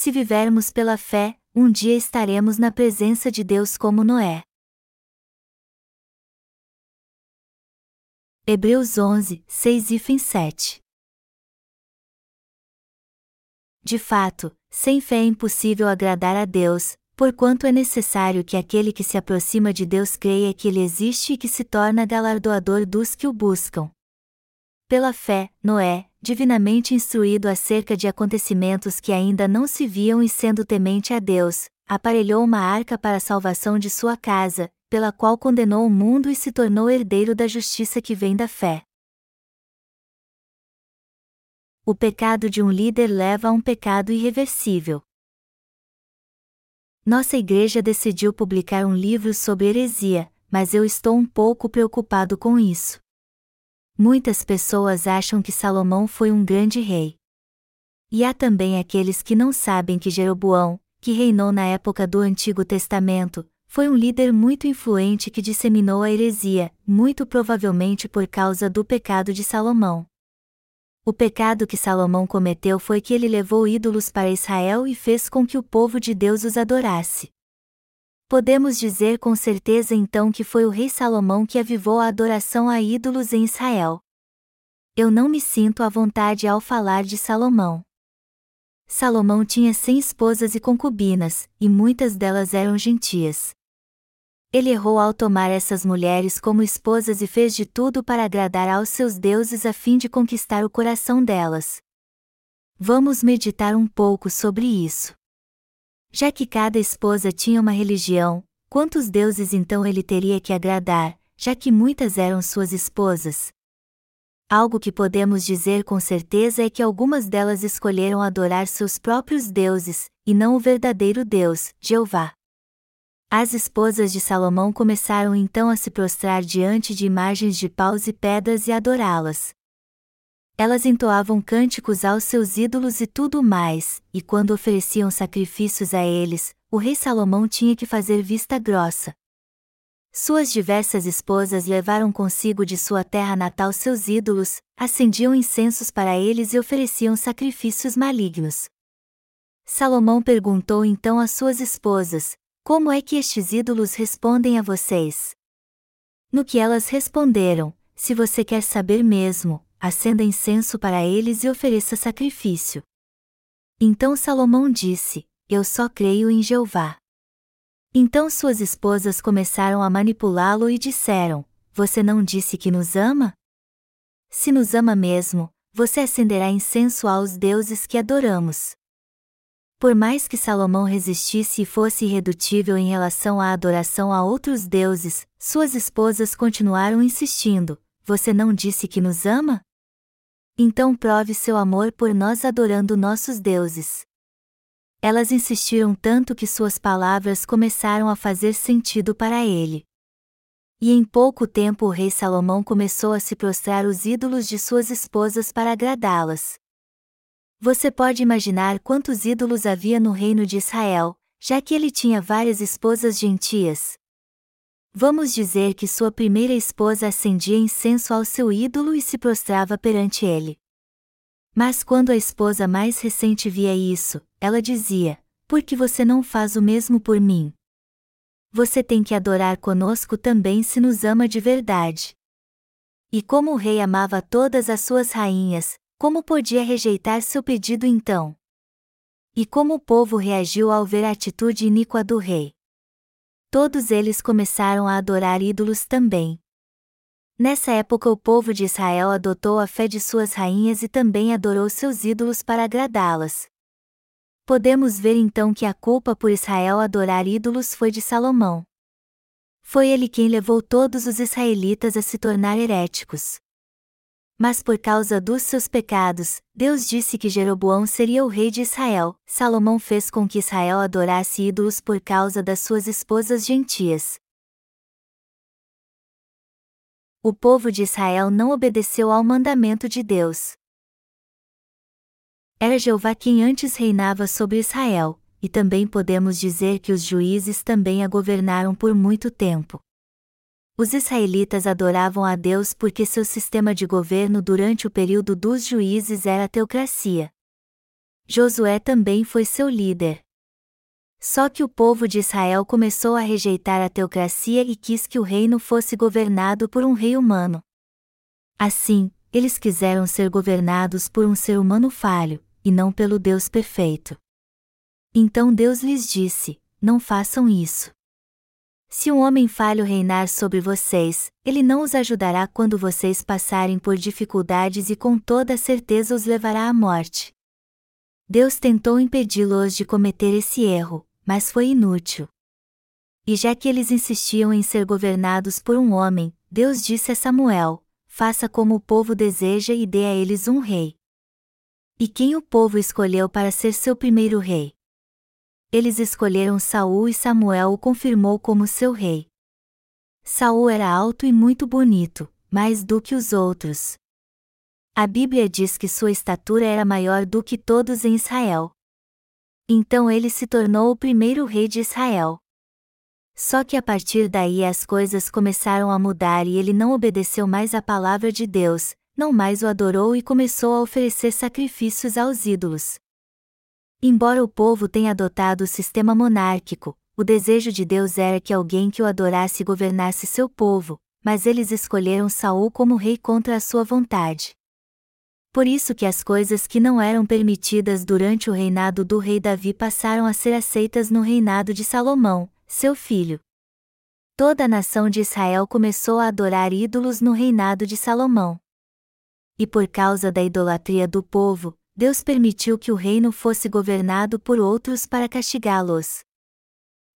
se vivermos pela fé, um dia estaremos na presença de Deus como Noé. Hebreus 11, 6 e 7 De fato, sem fé é impossível agradar a Deus, porquanto é necessário que aquele que se aproxima de Deus creia que Ele existe e que se torna galardoador dos que o buscam. Pela fé, Noé, divinamente instruído acerca de acontecimentos que ainda não se viam e sendo temente a Deus, aparelhou uma arca para a salvação de sua casa, pela qual condenou o mundo e se tornou herdeiro da justiça que vem da fé. O pecado de um líder leva a um pecado irreversível. Nossa igreja decidiu publicar um livro sobre heresia, mas eu estou um pouco preocupado com isso. Muitas pessoas acham que Salomão foi um grande rei. E há também aqueles que não sabem que Jeroboão, que reinou na época do Antigo Testamento, foi um líder muito influente que disseminou a heresia, muito provavelmente por causa do pecado de Salomão. O pecado que Salomão cometeu foi que ele levou ídolos para Israel e fez com que o povo de Deus os adorasse. Podemos dizer com certeza então que foi o rei Salomão que avivou a adoração a ídolos em Israel. Eu não me sinto à vontade ao falar de Salomão. Salomão tinha cem esposas e concubinas, e muitas delas eram gentias. Ele errou ao tomar essas mulheres como esposas e fez de tudo para agradar aos seus deuses a fim de conquistar o coração delas. Vamos meditar um pouco sobre isso. Já que cada esposa tinha uma religião, quantos deuses então ele teria que agradar, já que muitas eram suas esposas? Algo que podemos dizer com certeza é que algumas delas escolheram adorar seus próprios deuses, e não o verdadeiro Deus, Jeová. As esposas de Salomão começaram então a se prostrar diante de imagens de paus e pedras e adorá-las elas entoavam cânticos aos seus ídolos e tudo mais, e quando ofereciam sacrifícios a eles, o rei Salomão tinha que fazer vista grossa. Suas diversas esposas levaram consigo de sua terra natal seus ídolos, acendiam incensos para eles e ofereciam sacrifícios malignos. Salomão perguntou então às suas esposas: Como é que estes ídolos respondem a vocês? No que elas responderam: Se você quer saber mesmo, acenda incenso para eles e ofereça sacrifício. Então Salomão disse: Eu só creio em Jeová. Então suas esposas começaram a manipulá-lo e disseram: Você não disse que nos ama? Se nos ama mesmo, você acenderá incenso aos deuses que adoramos. Por mais que Salomão resistisse e fosse irredutível em relação à adoração a outros deuses, suas esposas continuaram insistindo: Você não disse que nos ama? Então prove seu amor por nós adorando nossos deuses. Elas insistiram tanto que suas palavras começaram a fazer sentido para ele. E em pouco tempo o rei Salomão começou a se prostrar os ídolos de suas esposas para agradá-las. Você pode imaginar quantos ídolos havia no reino de Israel, já que ele tinha várias esposas gentias. Vamos dizer que sua primeira esposa acendia incenso ao seu ídolo e se prostrava perante ele. Mas quando a esposa mais recente via isso, ela dizia: Por que você não faz o mesmo por mim? Você tem que adorar conosco também se nos ama de verdade. E como o rei amava todas as suas rainhas, como podia rejeitar seu pedido então? E como o povo reagiu ao ver a atitude iníqua do rei? Todos eles começaram a adorar ídolos também. Nessa época o povo de Israel adotou a fé de suas rainhas e também adorou seus ídolos para agradá-las. Podemos ver então que a culpa por Israel adorar ídolos foi de Salomão. Foi ele quem levou todos os israelitas a se tornar heréticos. Mas por causa dos seus pecados, Deus disse que Jeroboão seria o rei de Israel. Salomão fez com que Israel adorasse ídolos por causa das suas esposas gentias. O povo de Israel não obedeceu ao mandamento de Deus. Era Jeová quem antes reinava sobre Israel, e também podemos dizer que os juízes também a governaram por muito tempo. Os israelitas adoravam a Deus porque seu sistema de governo durante o período dos juízes era a teocracia. Josué também foi seu líder. Só que o povo de Israel começou a rejeitar a teocracia e quis que o reino fosse governado por um rei humano. Assim, eles quiseram ser governados por um ser humano falho, e não pelo Deus perfeito. Então Deus lhes disse: Não façam isso. Se um homem falho reinar sobre vocês, ele não os ajudará quando vocês passarem por dificuldades e com toda certeza os levará à morte. Deus tentou impedi-los de cometer esse erro, mas foi inútil. E já que eles insistiam em ser governados por um homem, Deus disse a Samuel: Faça como o povo deseja e dê a eles um rei. E quem o povo escolheu para ser seu primeiro rei? Eles escolheram Saul e Samuel o confirmou como seu rei. Saul era alto e muito bonito, mais do que os outros. A Bíblia diz que sua estatura era maior do que todos em Israel. Então ele se tornou o primeiro rei de Israel. Só que a partir daí as coisas começaram a mudar e ele não obedeceu mais à palavra de Deus, não mais o adorou e começou a oferecer sacrifícios aos ídolos. Embora o povo tenha adotado o sistema monárquico, o desejo de Deus era que alguém que o adorasse governasse seu povo, mas eles escolheram Saul como rei contra a sua vontade. Por isso que as coisas que não eram permitidas durante o reinado do rei Davi passaram a ser aceitas no reinado de Salomão, seu filho. Toda a nação de Israel começou a adorar ídolos no reinado de Salomão. E por causa da idolatria do povo, Deus permitiu que o reino fosse governado por outros para castigá-los.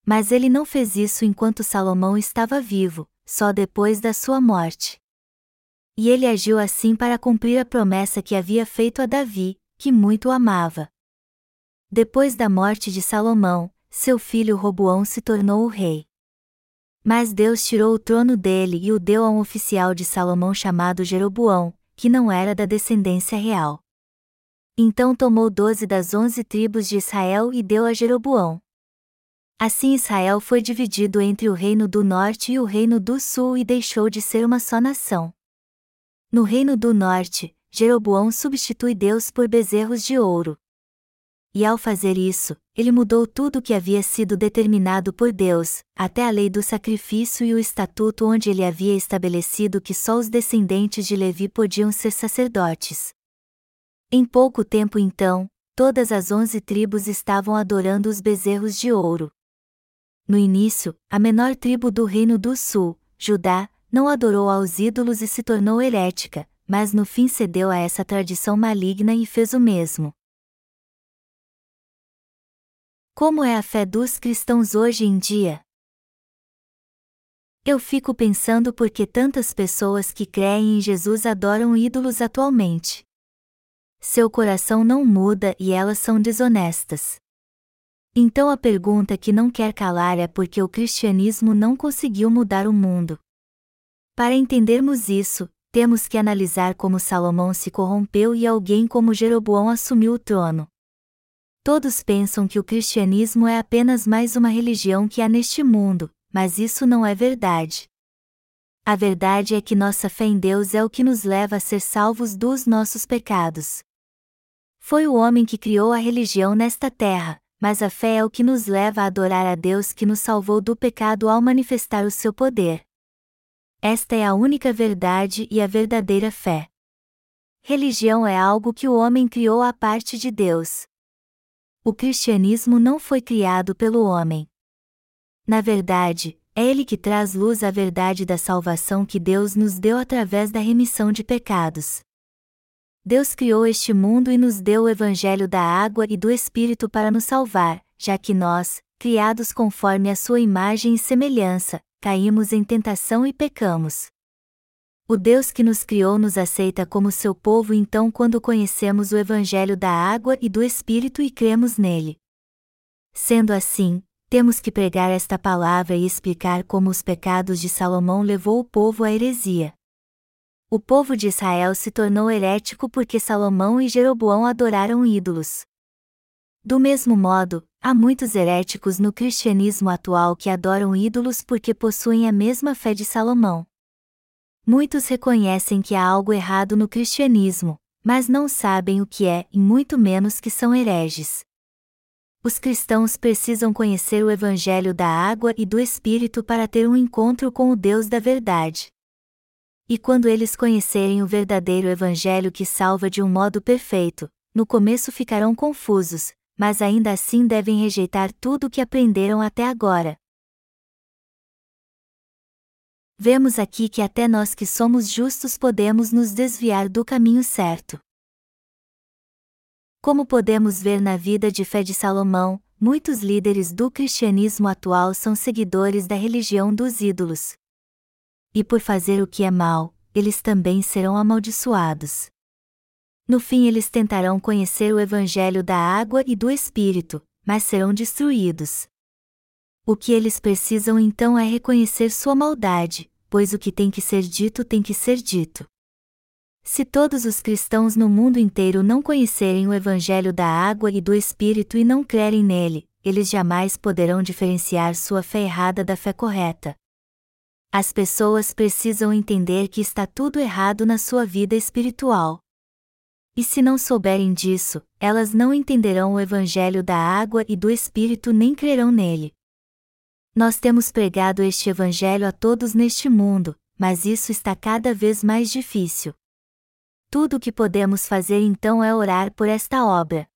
Mas ele não fez isso enquanto Salomão estava vivo, só depois da sua morte. E ele agiu assim para cumprir a promessa que havia feito a Davi, que muito o amava. Depois da morte de Salomão, seu filho Roboão se tornou o rei. Mas Deus tirou o trono dele e o deu a um oficial de Salomão chamado Jeroboão, que não era da descendência real. Então tomou doze das onze tribos de Israel e deu a Jeroboão. Assim Israel foi dividido entre o reino do norte e o reino do sul e deixou de ser uma só nação. No reino do norte, Jeroboão substitui Deus por bezerros de ouro. E ao fazer isso, ele mudou tudo o que havia sido determinado por Deus, até a lei do sacrifício e o estatuto onde ele havia estabelecido que só os descendentes de Levi podiam ser sacerdotes. Em pouco tempo então, todas as onze tribos estavam adorando os bezerros de ouro. No início, a menor tribo do Reino do Sul, Judá, não adorou aos ídolos e se tornou herética, mas no fim cedeu a essa tradição maligna e fez o mesmo. Como é a fé dos cristãos hoje em dia? Eu fico pensando por que tantas pessoas que creem em Jesus adoram ídolos atualmente seu coração não muda e elas são desonestas. Então a pergunta que não quer calar é por que o cristianismo não conseguiu mudar o mundo. Para entendermos isso, temos que analisar como Salomão se corrompeu e alguém como Jeroboão assumiu o trono. Todos pensam que o cristianismo é apenas mais uma religião que há neste mundo, mas isso não é verdade. A verdade é que nossa fé em Deus é o que nos leva a ser salvos dos nossos pecados. Foi o homem que criou a religião nesta terra, mas a fé é o que nos leva a adorar a Deus que nos salvou do pecado ao manifestar o seu poder. Esta é a única verdade e a verdadeira fé. Religião é algo que o homem criou à parte de Deus. O cristianismo não foi criado pelo homem. Na verdade, é ele que traz luz à verdade da salvação que Deus nos deu através da remissão de pecados. Deus criou este mundo e nos deu o Evangelho da água e do Espírito para nos salvar, já que nós, criados conforme a sua imagem e semelhança, caímos em tentação e pecamos. O Deus que nos criou nos aceita como seu povo então quando conhecemos o Evangelho da água e do Espírito e cremos nele. Sendo assim, temos que pregar esta palavra e explicar como os pecados de Salomão levou o povo à heresia o povo de Israel se tornou herético porque Salomão e Jeroboão adoraram ídolos. Do mesmo modo, há muitos heréticos no cristianismo atual que adoram ídolos porque possuem a mesma fé de Salomão. Muitos reconhecem que há algo errado no cristianismo, mas não sabem o que é e muito menos que são hereges. Os cristãos precisam conhecer o Evangelho da água e do Espírito para ter um encontro com o Deus da verdade. E quando eles conhecerem o verdadeiro Evangelho que salva de um modo perfeito, no começo ficarão confusos, mas ainda assim devem rejeitar tudo o que aprenderam até agora. Vemos aqui que até nós que somos justos podemos nos desviar do caminho certo. Como podemos ver na vida de fé de Salomão, muitos líderes do cristianismo atual são seguidores da religião dos ídolos. E por fazer o que é mal, eles também serão amaldiçoados. No fim, eles tentarão conhecer o evangelho da água e do espírito, mas serão destruídos. O que eles precisam então é reconhecer sua maldade, pois o que tem que ser dito tem que ser dito. Se todos os cristãos no mundo inteiro não conhecerem o Evangelho da água e do Espírito e não crerem nele, eles jamais poderão diferenciar sua fé errada da fé correta. As pessoas precisam entender que está tudo errado na sua vida espiritual. E se não souberem disso, elas não entenderão o Evangelho da água e do Espírito nem crerão nele. Nós temos pregado este Evangelho a todos neste mundo, mas isso está cada vez mais difícil. Tudo o que podemos fazer então é orar por esta obra.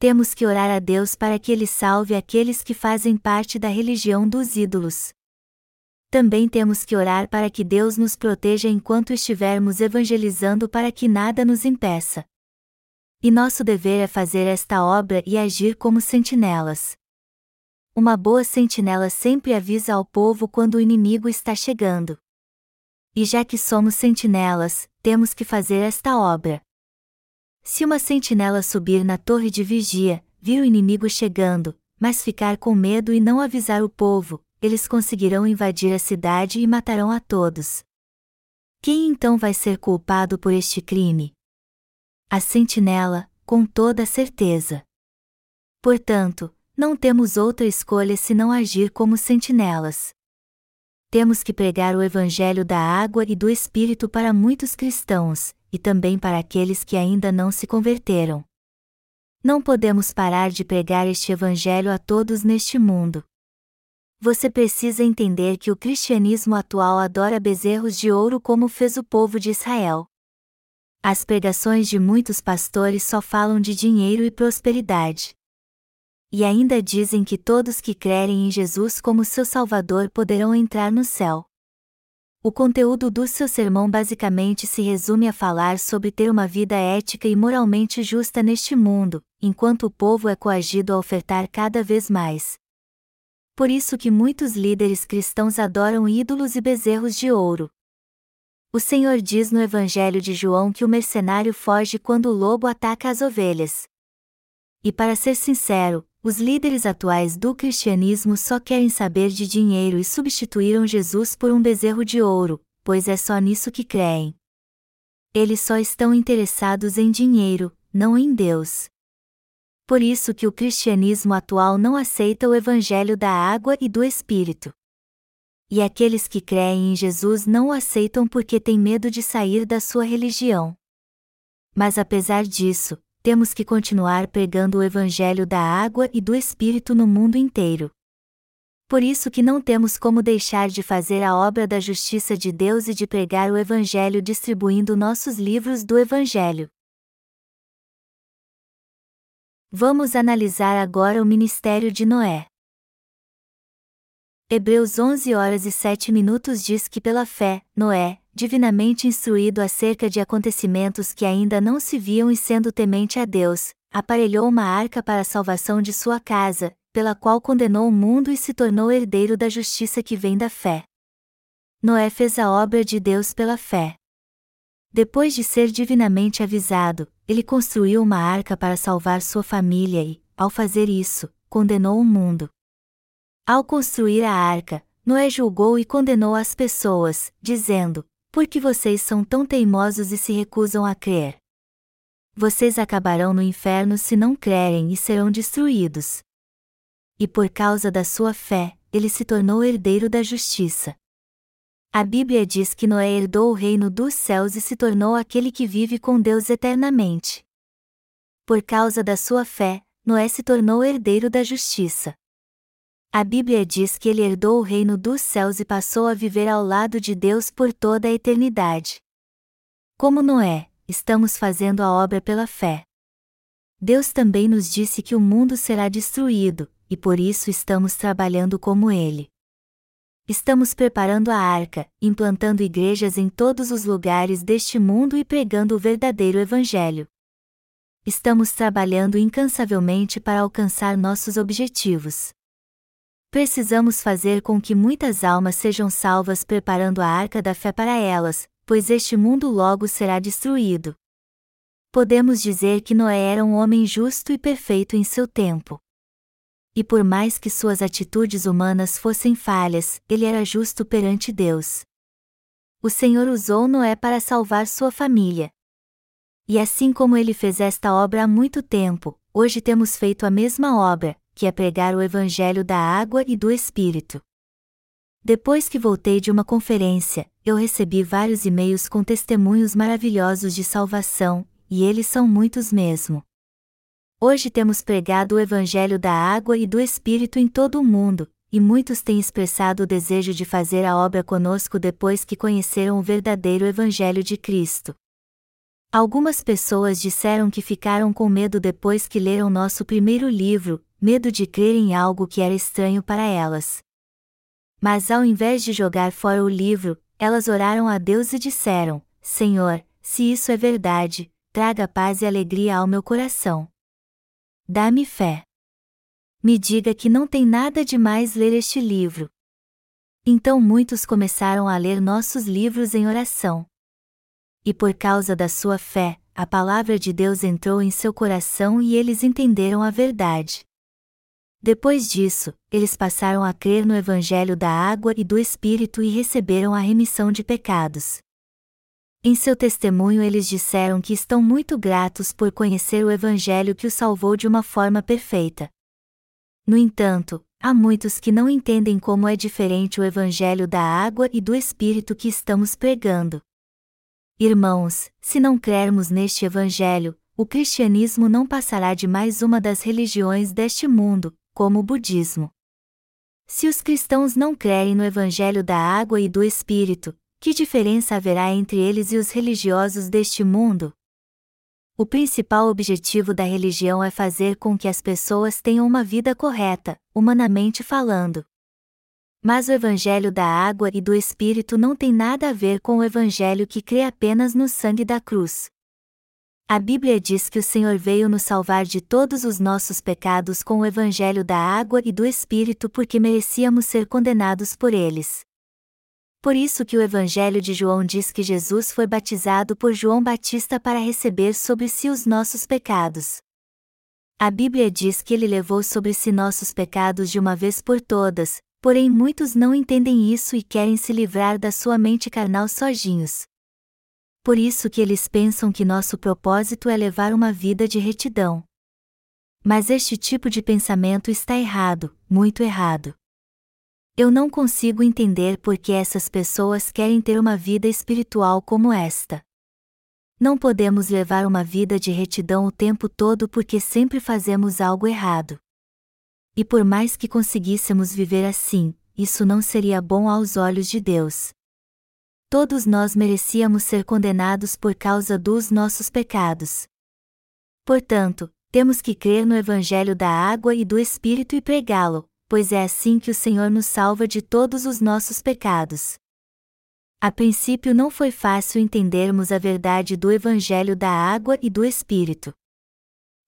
Temos que orar a Deus para que Ele salve aqueles que fazem parte da religião dos ídolos. Também temos que orar para que Deus nos proteja enquanto estivermos evangelizando para que nada nos impeça. E nosso dever é fazer esta obra e agir como sentinelas. Uma boa sentinela sempre avisa ao povo quando o inimigo está chegando. E já que somos sentinelas, temos que fazer esta obra. Se uma sentinela subir na torre de vigia, vir o inimigo chegando, mas ficar com medo e não avisar o povo, eles conseguirão invadir a cidade e matarão a todos. Quem então vai ser culpado por este crime? A sentinela, com toda certeza. Portanto, não temos outra escolha senão agir como sentinelas temos que pregar o Evangelho da água e do Espírito para muitos cristãos, e também para aqueles que ainda não se converteram. Não podemos parar de pregar este Evangelho a todos neste mundo. Você precisa entender que o cristianismo atual adora bezerros de ouro como fez o povo de Israel. As pregações de muitos pastores só falam de dinheiro e prosperidade e ainda dizem que todos que crerem em Jesus como seu Salvador poderão entrar no céu. O conteúdo do seu sermão basicamente se resume a falar sobre ter uma vida ética e moralmente justa neste mundo, enquanto o povo é coagido a ofertar cada vez mais. Por isso que muitos líderes cristãos adoram ídolos e bezerros de ouro. O Senhor diz no Evangelho de João que o mercenário foge quando o lobo ataca as ovelhas. E para ser sincero, os líderes atuais do cristianismo só querem saber de dinheiro e substituíram Jesus por um bezerro de ouro, pois é só nisso que creem. Eles só estão interessados em dinheiro, não em Deus. Por isso que o cristianismo atual não aceita o evangelho da água e do espírito. E aqueles que creem em Jesus não o aceitam porque têm medo de sair da sua religião. Mas apesar disso, temos que continuar pregando o Evangelho da água e do Espírito no mundo inteiro. Por isso que não temos como deixar de fazer a obra da justiça de Deus e de pregar o Evangelho distribuindo nossos livros do Evangelho. Vamos analisar agora o ministério de Noé. Hebreus 11 horas e 7 minutos diz que pela fé, Noé, divinamente instruído acerca de acontecimentos que ainda não se viam e sendo temente a Deus, aparelhou uma arca para a salvação de sua casa, pela qual condenou o mundo e se tornou herdeiro da justiça que vem da fé. Noé fez a obra de Deus pela fé. Depois de ser divinamente avisado, ele construiu uma arca para salvar sua família e, ao fazer isso, condenou o mundo. Ao construir a arca, Noé julgou e condenou as pessoas, dizendo: por que vocês são tão teimosos e se recusam a crer? Vocês acabarão no inferno se não crerem e serão destruídos. E por causa da sua fé, ele se tornou herdeiro da justiça. A Bíblia diz que Noé herdou o reino dos céus e se tornou aquele que vive com Deus eternamente. Por causa da sua fé, Noé se tornou herdeiro da justiça. A Bíblia diz que ele herdou o reino dos céus e passou a viver ao lado de Deus por toda a eternidade. Como Noé, estamos fazendo a obra pela fé. Deus também nos disse que o mundo será destruído, e por isso estamos trabalhando como ele. Estamos preparando a arca, implantando igrejas em todos os lugares deste mundo e pregando o verdadeiro Evangelho. Estamos trabalhando incansavelmente para alcançar nossos objetivos. Precisamos fazer com que muitas almas sejam salvas preparando a arca da fé para elas, pois este mundo logo será destruído. Podemos dizer que Noé era um homem justo e perfeito em seu tempo. E por mais que suas atitudes humanas fossem falhas, ele era justo perante Deus. O Senhor usou Noé para salvar sua família. E assim como ele fez esta obra há muito tempo, hoje temos feito a mesma obra, que é pregar o Evangelho da água e do Espírito. Depois que voltei de uma conferência, eu recebi vários e-mails com testemunhos maravilhosos de salvação, e eles são muitos mesmo. Hoje temos pregado o Evangelho da água e do Espírito em todo o mundo, e muitos têm expressado o desejo de fazer a obra conosco depois que conheceram o verdadeiro Evangelho de Cristo. Algumas pessoas disseram que ficaram com medo depois que leram nosso primeiro livro, medo de crer em algo que era estranho para elas. Mas ao invés de jogar fora o livro, elas oraram a Deus e disseram: Senhor, se isso é verdade, traga paz e alegria ao meu coração. Dá-me fé. Me diga que não tem nada de mais ler este livro. Então muitos começaram a ler nossos livros em oração. E por causa da sua fé, a palavra de Deus entrou em seu coração e eles entenderam a verdade. Depois disso, eles passaram a crer no Evangelho da água e do Espírito e receberam a remissão de pecados. Em seu testemunho, eles disseram que estão muito gratos por conhecer o Evangelho que os salvou de uma forma perfeita. No entanto, há muitos que não entendem como é diferente o Evangelho da água e do Espírito que estamos pregando. Irmãos, se não crermos neste Evangelho, o cristianismo não passará de mais uma das religiões deste mundo, como o budismo. Se os cristãos não crerem no Evangelho da água e do Espírito, que diferença haverá entre eles e os religiosos deste mundo? O principal objetivo da religião é fazer com que as pessoas tenham uma vida correta, humanamente falando. Mas o Evangelho da água e do Espírito não tem nada a ver com o Evangelho que crê apenas no sangue da cruz. A Bíblia diz que o Senhor veio nos salvar de todos os nossos pecados com o Evangelho da água e do Espírito porque merecíamos ser condenados por eles. Por isso que o Evangelho de João diz que Jesus foi batizado por João Batista para receber sobre si os nossos pecados. A Bíblia diz que ele levou sobre si nossos pecados de uma vez por todas, porém muitos não entendem isso e querem se livrar da sua mente carnal sozinhos por isso que eles pensam que nosso propósito é levar uma vida de retidão. Mas este tipo de pensamento está errado, muito errado. Eu não consigo entender por que essas pessoas querem ter uma vida espiritual como esta. Não podemos levar uma vida de retidão o tempo todo porque sempre fazemos algo errado. E por mais que conseguíssemos viver assim, isso não seria bom aos olhos de Deus todos nós merecíamos ser condenados por causa dos nossos pecados. Portanto, temos que crer no Evangelho da água e do Espírito e pregá-lo, pois é assim que o Senhor nos salva de todos os nossos pecados. A princípio não foi fácil entendermos a verdade do Evangelho da água e do Espírito.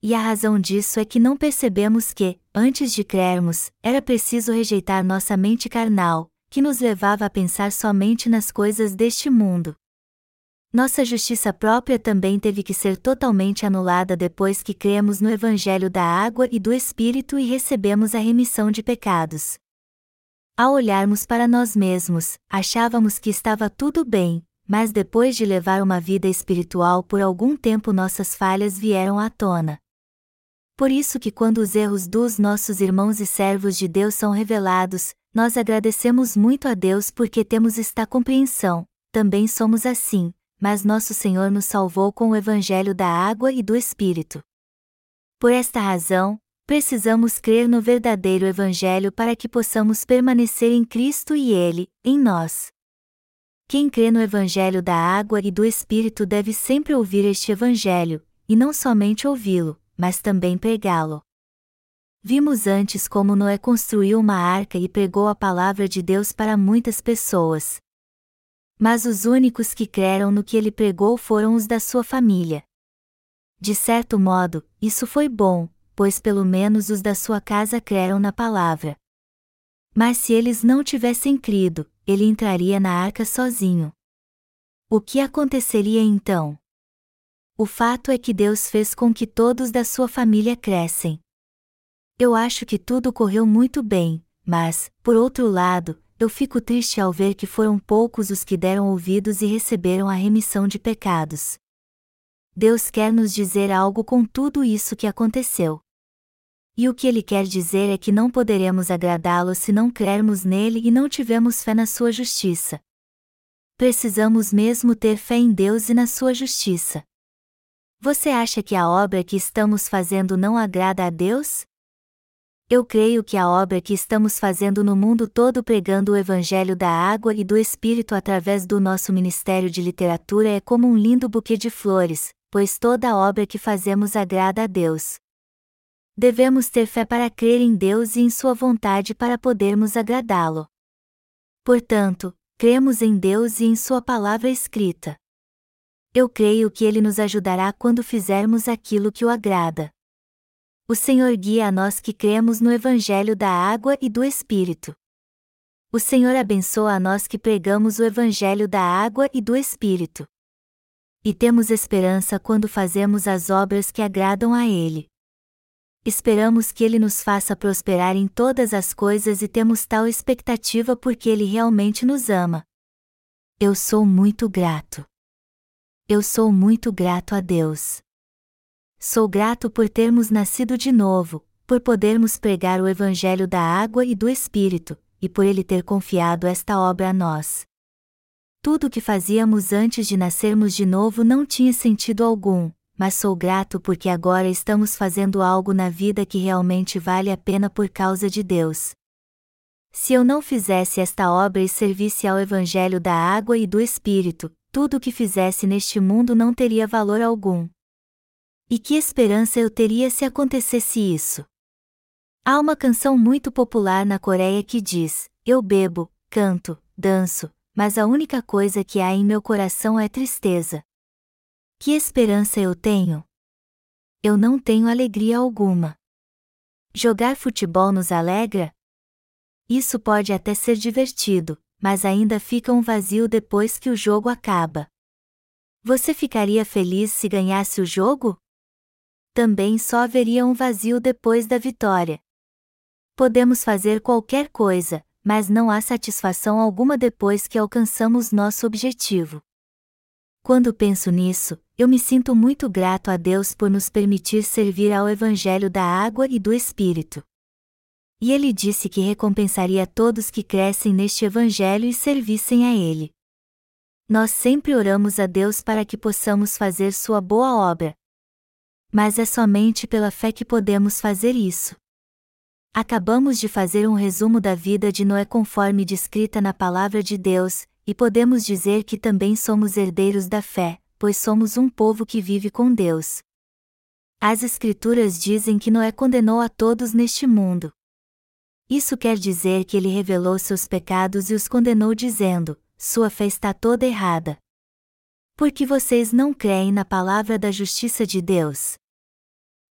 E a razão disso é que não percebemos que, antes de crermos, era preciso rejeitar nossa mente carnal, que nos levava a pensar somente nas coisas deste mundo. Nossa justiça própria também teve que ser totalmente anulada depois que cremos no Evangelho da água e do Espírito e recebemos a remissão de pecados. Ao olharmos para nós mesmos, achávamos que estava tudo bem, mas depois de levar uma vida espiritual por algum tempo nossas falhas vieram à tona. Por isso que quando os erros dos nossos irmãos e servos de Deus são revelados, Nós agradecemos muito a Deus porque temos esta compreensão, também somos assim, mas nosso Senhor nos salvou com o Evangelho da água e do Espírito. Por esta razão, precisamos crer no verdadeiro Evangelho para que possamos permanecer em Cristo e Ele, em nós. Quem crê no Evangelho da água e do Espírito deve sempre ouvir este Evangelho, e não somente ouvi-lo, mas também pregá-lo. Vimos antes como Noé construiu uma arca e pregou a palavra de Deus para muitas pessoas. Mas os únicos que creram no que ele pregou foram os da sua família. De certo modo, isso foi bom, pois pelo menos os da sua casa creram na palavra. Mas se eles não tivessem crido, ele entraria na arca sozinho. O que aconteceria então? O fato é que Deus fez com que todos da sua família crescem. Eu acho que tudo correu muito bem, mas, por outro lado, eu fico triste ao ver que foram poucos os que deram ouvidos e receberam a remissão de pecados. Deus quer nos dizer algo com tudo isso que aconteceu. E o que ele quer dizer é que não poderemos agradá-lo se não crermos nele e não tivermos fé na sua justiça. Precisamos mesmo ter fé em Deus e na sua justiça. Você acha que a obra que estamos fazendo não agrada a Deus? Eu creio que a obra que estamos fazendo no mundo todo pregando o Evangelho da água e do Espírito através do nosso Ministério de Literatura é como um lindo buquê de flores, pois toda a obra que fazemos agrada a Deus. Devemos ter fé para crer em Deus e em Sua vontade para podermos agradá-lo. Portanto, cremos em Deus e em Sua palavra escrita. Eu creio que Ele nos ajudará quando fizermos aquilo que o agrada. O Senhor guia a nós que cremos no Evangelho da água e do Espírito. O Senhor abençoa a nós que pregamos o Evangelho da água e do Espírito. E temos esperança quando fazemos as obras que agradam a Ele. Esperamos que Ele nos faça prosperar em todas as coisas e temos tal expectativa porque Ele realmente nos ama. Eu sou muito grato. Eu sou muito grato a Deus. Sou grato por termos nascido de novo, por podermos pregar o Evangelho da água e do Espírito, e por Ele ter confiado esta obra a nós. Tudo o que fazíamos antes de nascermos de novo não tinha sentido algum, mas sou grato porque agora estamos fazendo algo na vida que realmente vale a pena por causa de Deus. Se eu não fizesse esta obra e servisse ao Evangelho da água e do Espírito, tudo o que fizesse neste mundo não teria valor algum. E que esperança eu teria se acontecesse isso? Há uma canção muito popular na Coreia que diz: Eu bebo, canto, danço, mas a única coisa que há em meu coração é tristeza. Que esperança eu tenho? Eu não tenho alegria alguma. Jogar futebol nos alegra? Isso pode até ser divertido, mas ainda fica um vazio depois que o jogo acaba. Você ficaria feliz se ganhasse o jogo? Também só haveria um vazio depois da vitória. Podemos fazer qualquer coisa, mas não há satisfação alguma depois que alcançamos nosso objetivo. Quando penso nisso, eu me sinto muito grato a Deus por nos permitir servir ao Evangelho da água e do Espírito. E ele disse que recompensaria todos que crescem neste Evangelho e servissem a Ele. Nós sempre oramos a Deus para que possamos fazer Sua boa obra, mas é somente pela fé que podemos fazer isso. Acabamos de fazer um resumo da vida de Noé conforme descrita na Palavra de Deus, e podemos dizer que também somos herdeiros da fé, pois somos um povo que vive com Deus. As Escrituras dizem que Noé condenou a todos neste mundo. Isso quer dizer que ele revelou seus pecados e os condenou, dizendo: Sua fé está toda errada. Porque vocês não creem na palavra da justiça de Deus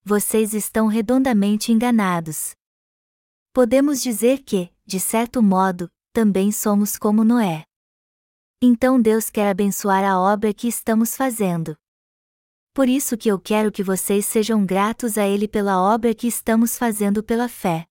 vocês estão redondamente enganados. Podemos dizer que, de certo modo, também somos como Noé. Então Deus quer abençoar a obra que estamos fazendo. Por isso que eu quero que vocês sejam gratos a Ele pela obra que estamos fazendo pela fé.